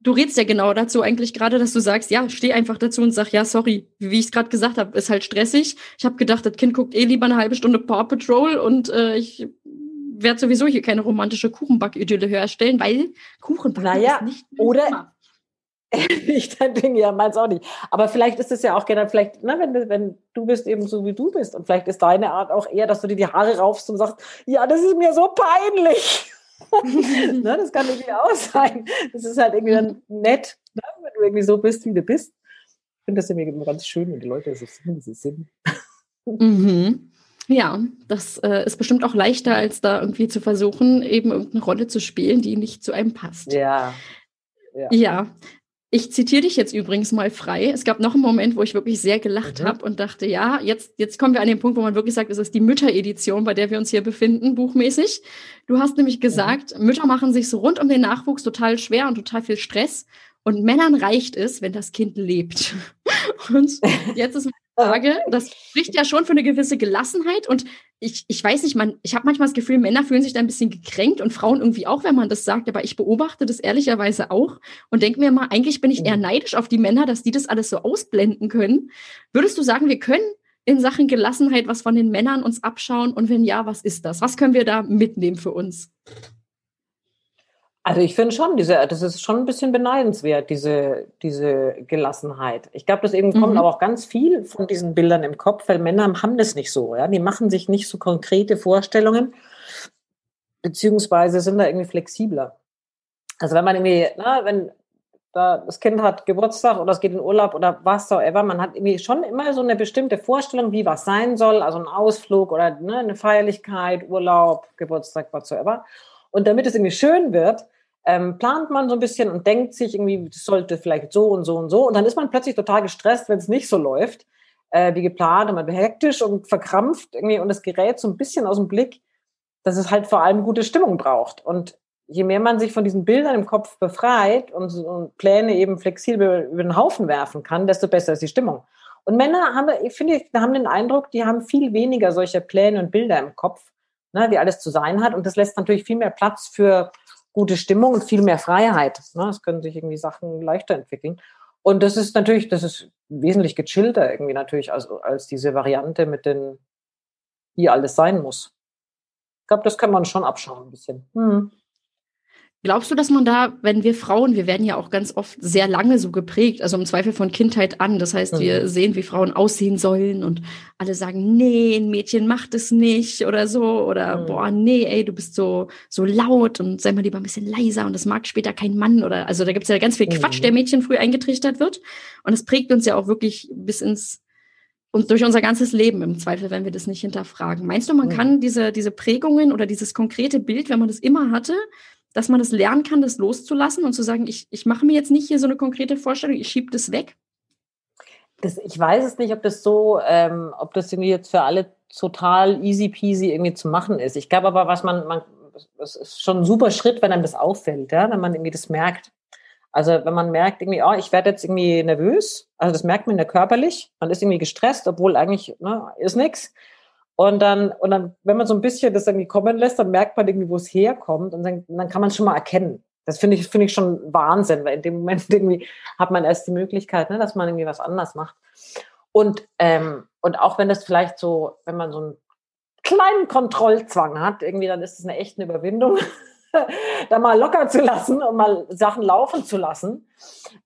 du redest ja genau dazu eigentlich gerade, dass du sagst, ja, steh einfach dazu und sag, ja, sorry, wie ich es gerade gesagt habe, ist halt stressig. Ich habe gedacht, das Kind guckt eh lieber eine halbe Stunde Paw Patrol und äh, ich werde sowieso hier keine romantische Kuchenback-Idylle herstellen, weil Kuchenbacken naja, ist nicht oder Thema. nicht dein Ding, ja, meins auch nicht. Aber vielleicht ist es ja auch generell, vielleicht, ne, wenn, wenn du bist eben so, wie du bist und vielleicht ist deine Art auch eher, dass du dir die Haare raufst und sagst, ja, das ist mir so peinlich. ne, das kann irgendwie auch sein. Das ist halt irgendwie dann nett, ne, wenn du irgendwie so bist, wie du bist. Ich finde das irgendwie ganz schön, wenn die Leute so sind, wie sie sind. Mhm. Ja, das äh, ist bestimmt auch leichter, als da irgendwie zu versuchen, eben irgendeine Rolle zu spielen, die nicht zu einem passt. Ja. Ja. ja. Ich zitiere dich jetzt übrigens mal frei. Es gab noch einen Moment, wo ich wirklich sehr gelacht mhm. habe und dachte, ja, jetzt, jetzt kommen wir an den Punkt, wo man wirklich sagt, es ist die Mütteredition, bei der wir uns hier befinden, buchmäßig. Du hast nämlich gesagt, mhm. Mütter machen sich so rund um den Nachwuchs total schwer und total viel Stress. Und Männern reicht es, wenn das Kind lebt. Und jetzt ist Frage. Das spricht ja schon für eine gewisse Gelassenheit. Und ich, ich weiß nicht, man, ich habe manchmal das Gefühl, Männer fühlen sich da ein bisschen gekränkt und Frauen irgendwie auch, wenn man das sagt. Aber ich beobachte das ehrlicherweise auch und denke mir mal, eigentlich bin ich eher mhm. neidisch auf die Männer, dass die das alles so ausblenden können. Würdest du sagen, wir können in Sachen Gelassenheit was von den Männern uns abschauen? Und wenn ja, was ist das? Was können wir da mitnehmen für uns? Also ich finde schon, diese, das ist schon ein bisschen beneidenswert, diese, diese Gelassenheit. Ich glaube, das eben mhm. kommt aber auch ganz viel von diesen Bildern im Kopf, weil Männer haben das nicht so. Ja? Die machen sich nicht so konkrete Vorstellungen, beziehungsweise sind da irgendwie flexibler. Also wenn man irgendwie, na, wenn da das Kind hat Geburtstag oder es geht in Urlaub oder was auch immer, man hat irgendwie schon immer so eine bestimmte Vorstellung, wie was sein soll, also ein Ausflug oder ne, eine Feierlichkeit, Urlaub, Geburtstag, whatsoever. Und damit es irgendwie schön wird, ähm, plant man so ein bisschen und denkt sich irgendwie, das sollte vielleicht so und so und so. Und dann ist man plötzlich total gestresst, wenn es nicht so läuft, äh, wie geplant und man wird hektisch und verkrampft irgendwie und das gerät so ein bisschen aus dem Blick, dass es halt vor allem gute Stimmung braucht. Und je mehr man sich von diesen Bildern im Kopf befreit und, und Pläne eben flexibel über den Haufen werfen kann, desto besser ist die Stimmung. Und Männer haben, ich finde, haben den Eindruck, die haben viel weniger solcher Pläne und Bilder im Kopf, ne, wie alles zu sein hat. Und das lässt natürlich viel mehr Platz für gute Stimmung und viel mehr Freiheit. Ne? Es können sich irgendwie Sachen leichter entwickeln. Und das ist natürlich, das ist wesentlich gechillter irgendwie natürlich als, als diese Variante mit den, wie alles sein muss. Ich glaube, das kann man schon abschauen ein bisschen. Hm. Glaubst du, dass man da, wenn wir Frauen, wir werden ja auch ganz oft sehr lange so geprägt, also im Zweifel von Kindheit an. Das heißt, mhm. wir sehen, wie Frauen aussehen sollen und alle sagen, nee, ein Mädchen macht es nicht oder so oder mhm. boah, nee, ey, du bist so so laut und sei mal lieber ein bisschen leiser und das mag später kein Mann oder also da gibt es ja ganz viel Quatsch, mhm. der Mädchen früh eingetrichtert wird und es prägt uns ja auch wirklich bis ins und durch unser ganzes Leben im Zweifel, wenn wir das nicht hinterfragen. Meinst du, man mhm. kann diese diese Prägungen oder dieses konkrete Bild, wenn man das immer hatte, dass man das lernen kann, das loszulassen und zu sagen, ich, ich mache mir jetzt nicht hier so eine konkrete Vorstellung, ich schiebe das weg? Das, ich weiß es nicht, ob das so, ähm, ob das irgendwie jetzt für alle total easy peasy irgendwie zu machen ist. Ich glaube aber, was man, man, es ist schon ein super Schritt, wenn einem das auffällt, ja, wenn man irgendwie das merkt. Also wenn man merkt irgendwie, oh, ich werde jetzt irgendwie nervös, also das merkt man ja körperlich, man ist irgendwie gestresst, obwohl eigentlich ne, ist nichts. Und dann, und dann, wenn man so ein bisschen das irgendwie kommen lässt, dann merkt man irgendwie, wo es herkommt und dann, dann kann man es schon mal erkennen. Das finde ich, finde ich schon Wahnsinn, weil in dem Moment irgendwie hat man erst die Möglichkeit, ne, dass man irgendwie was anders macht. Und, ähm, und auch wenn das vielleicht so, wenn man so einen kleinen Kontrollzwang hat, irgendwie, dann ist es eine echte Überwindung, da mal locker zu lassen und mal Sachen laufen zu lassen.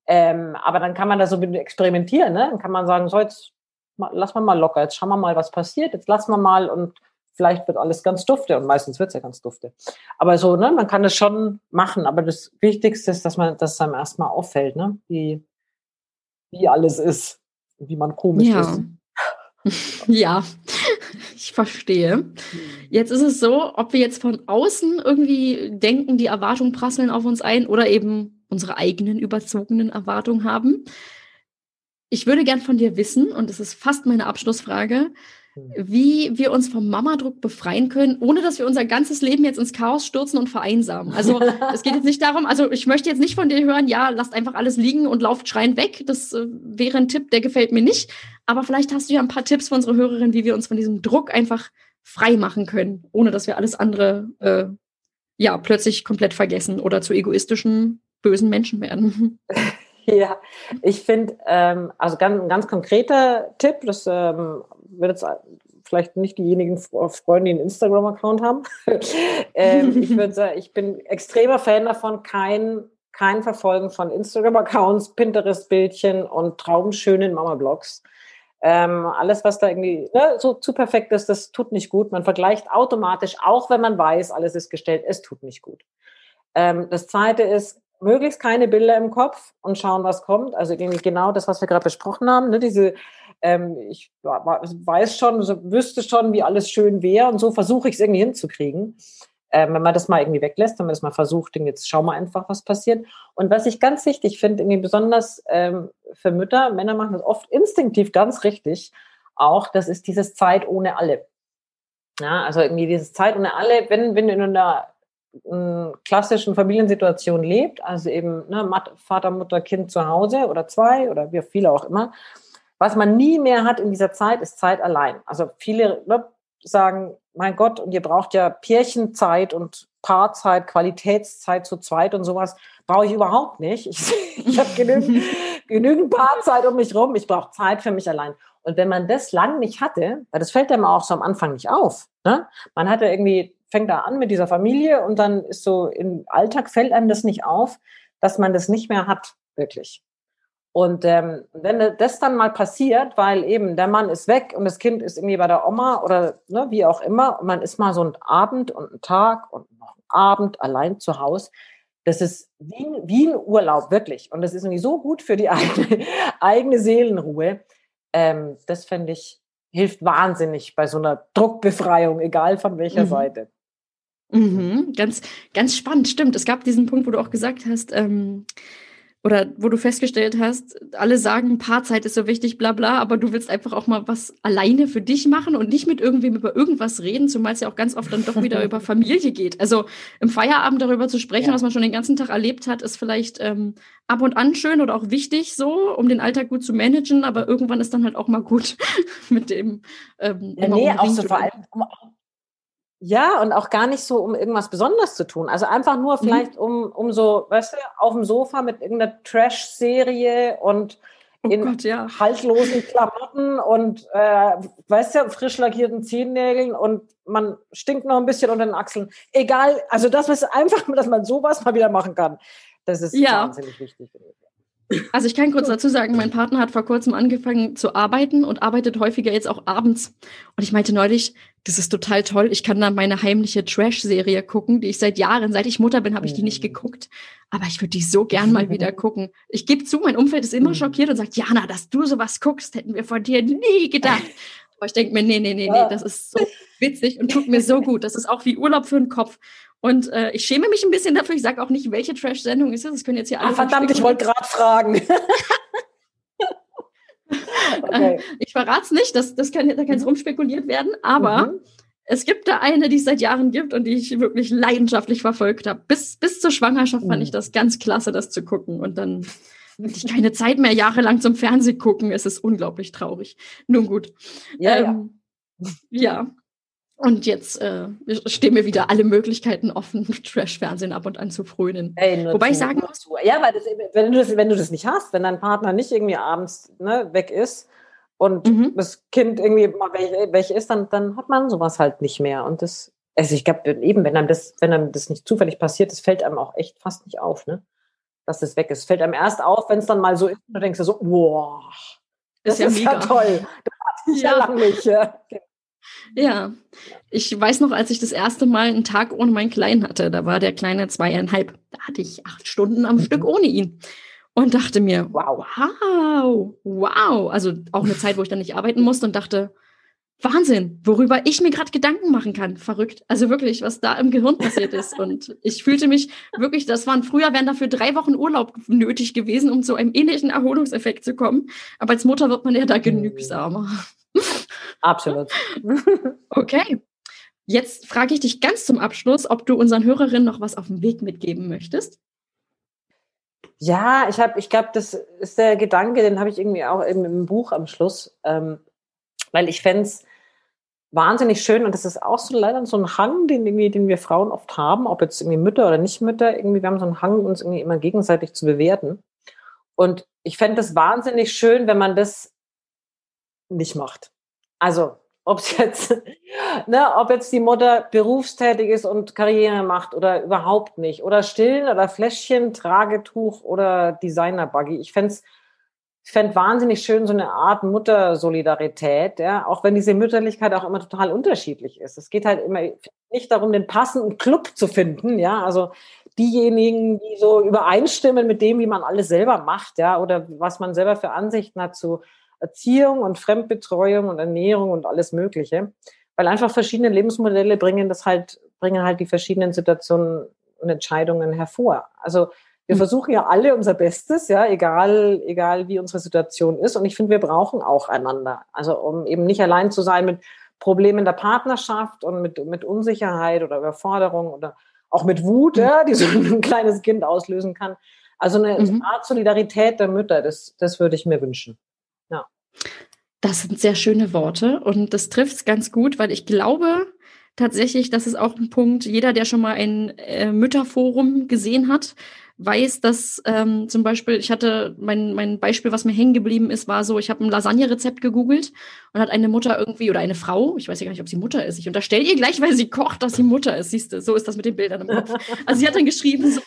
Ähm, aber dann kann man da so experimentieren, ne? Dann kann man sagen, so jetzt lass mal mal locker, jetzt schauen wir mal, was passiert, jetzt lassen wir mal und vielleicht wird alles ganz dufte und meistens wird es ja ganz dufte. Aber so, ne, man kann das schon machen, aber das Wichtigste ist, dass man, dass einem erstmal auffällt, ne, wie, wie alles ist, wie man komisch ja. ist. ja, Ich verstehe. Jetzt ist es so, ob wir jetzt von außen irgendwie denken, die Erwartungen prasseln auf uns ein oder eben unsere eigenen überzogenen Erwartungen haben. Ich würde gern von dir wissen, und das ist fast meine Abschlussfrage, hm. wie wir uns vom Mamadruck befreien können, ohne dass wir unser ganzes Leben jetzt ins Chaos stürzen und vereinsamen. Also es geht jetzt nicht darum, also ich möchte jetzt nicht von dir hören, ja, lasst einfach alles liegen und lauft schreien weg. Das äh, wäre ein Tipp, der gefällt mir nicht. Aber vielleicht hast du ja ein paar Tipps für unsere Hörerinnen, wie wir uns von diesem Druck einfach frei machen können, ohne dass wir alles andere äh, ja plötzlich komplett vergessen oder zu egoistischen, bösen Menschen werden. Ja, ich finde, ähm, also ganz, ein ganz konkreter Tipp, das ähm, wird jetzt vielleicht nicht diejenigen Freunde, die einen Instagram-Account haben. ähm, ich würde sagen, ich bin extremer Fan davon, kein, kein Verfolgen von Instagram-Accounts, Pinterest-Bildchen und traumschönen Mama-Blogs. Ähm, alles, was da irgendwie ne, so zu perfekt ist, das tut nicht gut. Man vergleicht automatisch, auch wenn man weiß, alles ist gestellt, es tut nicht gut. Ähm, das zweite ist, möglichst keine Bilder im Kopf und schauen, was kommt. Also genau das, was wir gerade besprochen haben. Ne? Diese, ähm, ich weiß schon, wüsste schon, wie alles schön wäre und so versuche ich es irgendwie hinzukriegen. Ähm, wenn man das mal irgendwie weglässt, wenn man das mal versucht, jetzt schauen wir einfach, was passiert. Und was ich ganz wichtig finde, irgendwie besonders ähm, für Mütter, Männer machen das oft instinktiv ganz richtig, auch, das ist dieses Zeit ohne alle. Ja, also irgendwie dieses Zeit ohne alle, wenn, wenn du in einer klassischen Familiensituation lebt, also eben ne, Vater, Mutter, Kind zu Hause oder zwei oder wie viele auch immer, was man nie mehr hat in dieser Zeit, ist Zeit allein. Also viele ne, sagen, mein Gott, und ihr braucht ja Pärchenzeit und Paarzeit, Qualitätszeit zu zweit und sowas, brauche ich überhaupt nicht. Ich, ich habe genügend, genügend Paarzeit um mich rum, ich brauche Zeit für mich allein. Und wenn man das lang nicht hatte, weil das fällt einem auch so am Anfang nicht auf, ne? man hatte irgendwie fängt da an mit dieser Familie und dann ist so im Alltag fällt einem das nicht auf, dass man das nicht mehr hat, wirklich. Und ähm, wenn das dann mal passiert, weil eben der Mann ist weg und das Kind ist irgendwie bei der Oma oder ne, wie auch immer, und man ist mal so ein Abend und ein Tag und noch ein Abend allein zu Hause, das ist wie, wie ein Urlaub, wirklich. Und das ist irgendwie so gut für die eigene, eigene Seelenruhe. Ähm, das finde ich, hilft wahnsinnig bei so einer Druckbefreiung, egal von welcher mhm. Seite. Mhm, ganz, ganz spannend, stimmt. Es gab diesen Punkt, wo du auch gesagt hast, ähm, oder wo du festgestellt hast, alle sagen, Paarzeit ist so wichtig, bla bla, aber du willst einfach auch mal was alleine für dich machen und nicht mit irgendwem über irgendwas reden, zumal es ja auch ganz oft dann doch wieder über Familie geht. Also im Feierabend darüber zu sprechen, ja. was man schon den ganzen Tag erlebt hat, ist vielleicht ähm, ab und an schön oder auch wichtig so, um den Alltag gut zu managen, aber irgendwann ist dann halt auch mal gut mit dem. Ähm, ja, nee, auch so vor allem, um, ja, und auch gar nicht so, um irgendwas Besonderes zu tun. Also einfach nur mhm. vielleicht, mhm. um, um so, weißt du, auf dem Sofa mit irgendeiner Trash-Serie und oh in Gott, ja. haltlosen Klamotten und, äh, weißt du, frisch lackierten Zehennägeln und man stinkt noch ein bisschen unter den Achseln. Egal, also das ist einfach, dass man sowas mal wieder machen kann. Das ist ja. wahnsinnig wichtig. Also ich kann kurz dazu sagen, mein Partner hat vor kurzem angefangen zu arbeiten und arbeitet häufiger jetzt auch abends. Und ich meinte neulich, das ist total toll. Ich kann da meine heimliche Trash-Serie gucken, die ich seit Jahren, seit ich Mutter bin, habe ich die nicht mhm. geguckt. Aber ich würde die so gern mal wieder gucken. Ich gebe zu, mein Umfeld ist immer mhm. schockiert und sagt, Jana, dass du sowas guckst, hätten wir von dir nie gedacht. Aber ich denke mir, nee, nee, nee, nee, das ist so witzig und tut mir so gut. Das ist auch wie Urlaub für den Kopf. Und äh, ich schäme mich ein bisschen dafür. Ich sage auch nicht, welche Trash-Sendung ist es. Das können jetzt hier alle. Ah, verdammt, ich wollte gerade fragen. okay. Ich verrate es nicht, das, das kann, da kann es mhm. rumspekuliert werden, aber mhm. es gibt da eine, die es seit Jahren gibt und die ich wirklich leidenschaftlich verfolgt habe. Bis, bis zur Schwangerschaft mhm. fand ich das ganz klasse, das zu gucken. Und dann hatte ich keine Zeit mehr, jahrelang zum Fernsehen gucken. Es ist unglaublich traurig. Nun gut. Ja, ähm, ja. ja. Und jetzt äh, stehen mir wieder alle Möglichkeiten offen, Trash-Fernsehen ab und an zu frönen. Ey, Wobei ich sagen muss. Ja, weil das, wenn, du das, wenn du das nicht hast, wenn dein Partner nicht irgendwie abends ne, weg ist und mhm. das Kind irgendwie mal welche, welche ist, dann, dann hat man sowas halt nicht mehr. Und das, also ich glaube, eben, wenn einem das, wenn einem das nicht zufällig passiert, das fällt einem auch echt fast nicht auf, ne? Dass das weg ist. Fällt einem erst auf, wenn es dann mal so ist, und du denkst so, wow, das ist ja, ist ja toll. Das hatte ich ja, ja lange nicht. Ja. Ja, ich weiß noch, als ich das erste Mal einen Tag ohne meinen Kleinen hatte, da war der Kleine zweieinhalb, da hatte ich acht Stunden am mhm. Stück ohne ihn und dachte mir, wow, wow, wow. Also auch eine Zeit, wo ich dann nicht arbeiten musste und dachte, Wahnsinn, worüber ich mir gerade Gedanken machen kann. Verrückt. Also wirklich, was da im Gehirn passiert ist. Und ich fühlte mich wirklich, das waren früher, wären dafür drei Wochen Urlaub nötig gewesen, um zu einem ähnlichen Erholungseffekt zu kommen. Aber als Mutter wird man ja da genügsamer. Absolut. okay. Jetzt frage ich dich ganz zum Abschluss, ob du unseren Hörerinnen noch was auf dem Weg mitgeben möchtest. Ja, ich habe, ich glaube, das ist der Gedanke, den habe ich irgendwie auch im, im Buch am Schluss, ähm, weil ich fände es wahnsinnig schön und das ist auch so leider so ein Hang, den, irgendwie, den wir Frauen oft haben, ob jetzt irgendwie Mütter oder nicht Mütter, irgendwie wir haben so einen Hang, uns irgendwie immer gegenseitig zu bewerten. Und ich fände es wahnsinnig schön, wenn man das nicht macht. Also ob es jetzt, ne, ob jetzt die Mutter berufstätig ist und Karriere macht oder überhaupt nicht. Oder Stillen oder Fläschchen, Tragetuch oder Designer-Buggy. Ich fände ich fände wahnsinnig schön, so eine Art Muttersolidarität, ja, auch wenn diese Mütterlichkeit auch immer total unterschiedlich ist. Es geht halt immer nicht darum, den passenden Club zu finden, ja, also diejenigen, die so übereinstimmen mit dem, wie man alles selber macht, ja, oder was man selber für Ansichten hat zu Erziehung und Fremdbetreuung und Ernährung und alles Mögliche. Weil einfach verschiedene Lebensmodelle bringen das halt, bringen halt die verschiedenen Situationen und Entscheidungen hervor. Also wir mhm. versuchen ja alle unser Bestes, ja, egal, egal wie unsere Situation ist. Und ich finde, wir brauchen auch einander. Also um eben nicht allein zu sein mit Problemen der Partnerschaft und mit, mit Unsicherheit oder Überforderung oder auch mit Wut, mhm. ja, die so ein kleines Kind auslösen kann. Also eine mhm. Art Solidarität der Mütter, das, das würde ich mir wünschen. Das sind sehr schöne Worte und das trifft es ganz gut, weil ich glaube tatsächlich, das ist auch ein Punkt, jeder, der schon mal ein äh, Mütterforum gesehen hat, weiß, dass ähm, zum Beispiel, ich hatte mein, mein Beispiel, was mir hängen geblieben ist, war so, ich habe ein Lasagne-Rezept gegoogelt und hat eine Mutter irgendwie oder eine Frau, ich weiß ja gar nicht, ob sie Mutter ist, ich unterstelle ihr gleich, weil sie kocht, dass sie Mutter ist, siehst du, so ist das mit den Bildern im Kopf. Also sie hat dann geschrieben, so,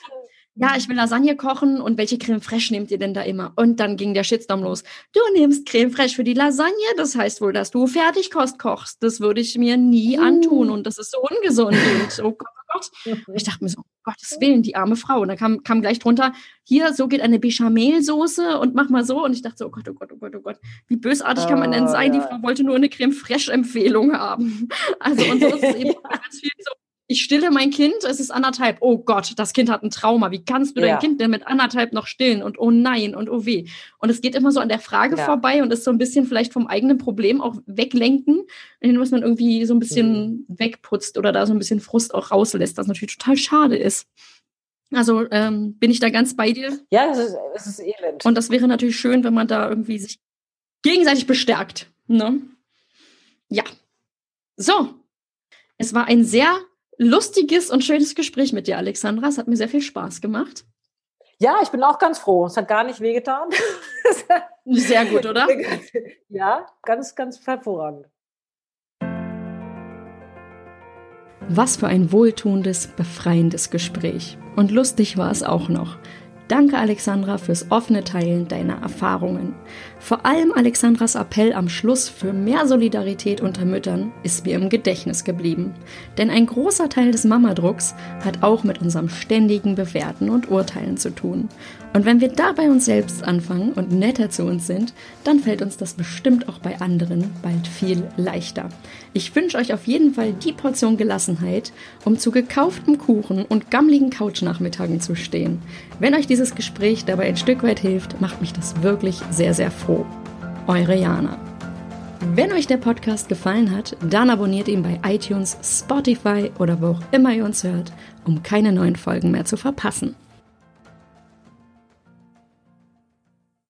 ja, ich will Lasagne kochen und welche Creme fraiche nehmt ihr denn da immer? Und dann ging der Shitstorm los. Du nimmst Creme fraiche für die Lasagne, das heißt wohl, dass du Fertigkost kochst. Das würde ich mir nie antun und das ist so ungesund und oh Gott, oh Gott. Und ich dachte mir so, um Gottes Willen, die arme Frau. Und dann kam, kam gleich drunter, hier, so geht eine Bechamelsoße und mach mal so. Und ich dachte so, oh Gott, oh Gott, oh Gott, oh Gott. Wie bösartig kann man denn ah, sein? Die Frau wollte nur eine Creme fraiche Empfehlung haben. Also und so ist es eben ganz viel so ich stille mein Kind, es ist anderthalb. Oh Gott, das Kind hat ein Trauma. Wie kannst du ja. dein Kind denn mit anderthalb noch stillen? Und oh nein und oh weh. Und es geht immer so an der Frage ja. vorbei und ist so ein bisschen vielleicht vom eigenen Problem auch weglenken, indem man irgendwie so ein bisschen mhm. wegputzt oder da so ein bisschen Frust auch rauslässt, was natürlich total schade ist. Also ähm, bin ich da ganz bei dir. Ja, es ist, es ist elend. Und das wäre natürlich schön, wenn man da irgendwie sich gegenseitig bestärkt. Ne? Ja. So. Es war ein sehr lustiges und schönes Gespräch mit dir, Alexandra. Es hat mir sehr viel Spaß gemacht. Ja, ich bin auch ganz froh. Es hat gar nicht wehgetan. Sehr gut, oder? Ja, ganz, ganz hervorragend. Was für ein wohltuendes, befreiendes Gespräch. Und lustig war es auch noch. Danke, Alexandra, fürs offene Teilen deiner Erfahrungen. Vor allem Alexandras Appell am Schluss für mehr Solidarität unter Müttern ist mir im Gedächtnis geblieben. Denn ein großer Teil des Mamadrucks hat auch mit unserem ständigen Bewerten und Urteilen zu tun. Und wenn wir da bei uns selbst anfangen und netter zu uns sind, dann fällt uns das bestimmt auch bei anderen bald viel leichter. Ich wünsche euch auf jeden Fall die Portion Gelassenheit, um zu gekauftem Kuchen und gammligen Couchnachmittagen zu stehen. Wenn euch dieses Gespräch dabei ein Stück weit hilft, macht mich das wirklich sehr, sehr froh. Eure Jana. Wenn euch der Podcast gefallen hat, dann abonniert ihn bei iTunes, Spotify oder wo auch immer ihr uns hört, um keine neuen Folgen mehr zu verpassen.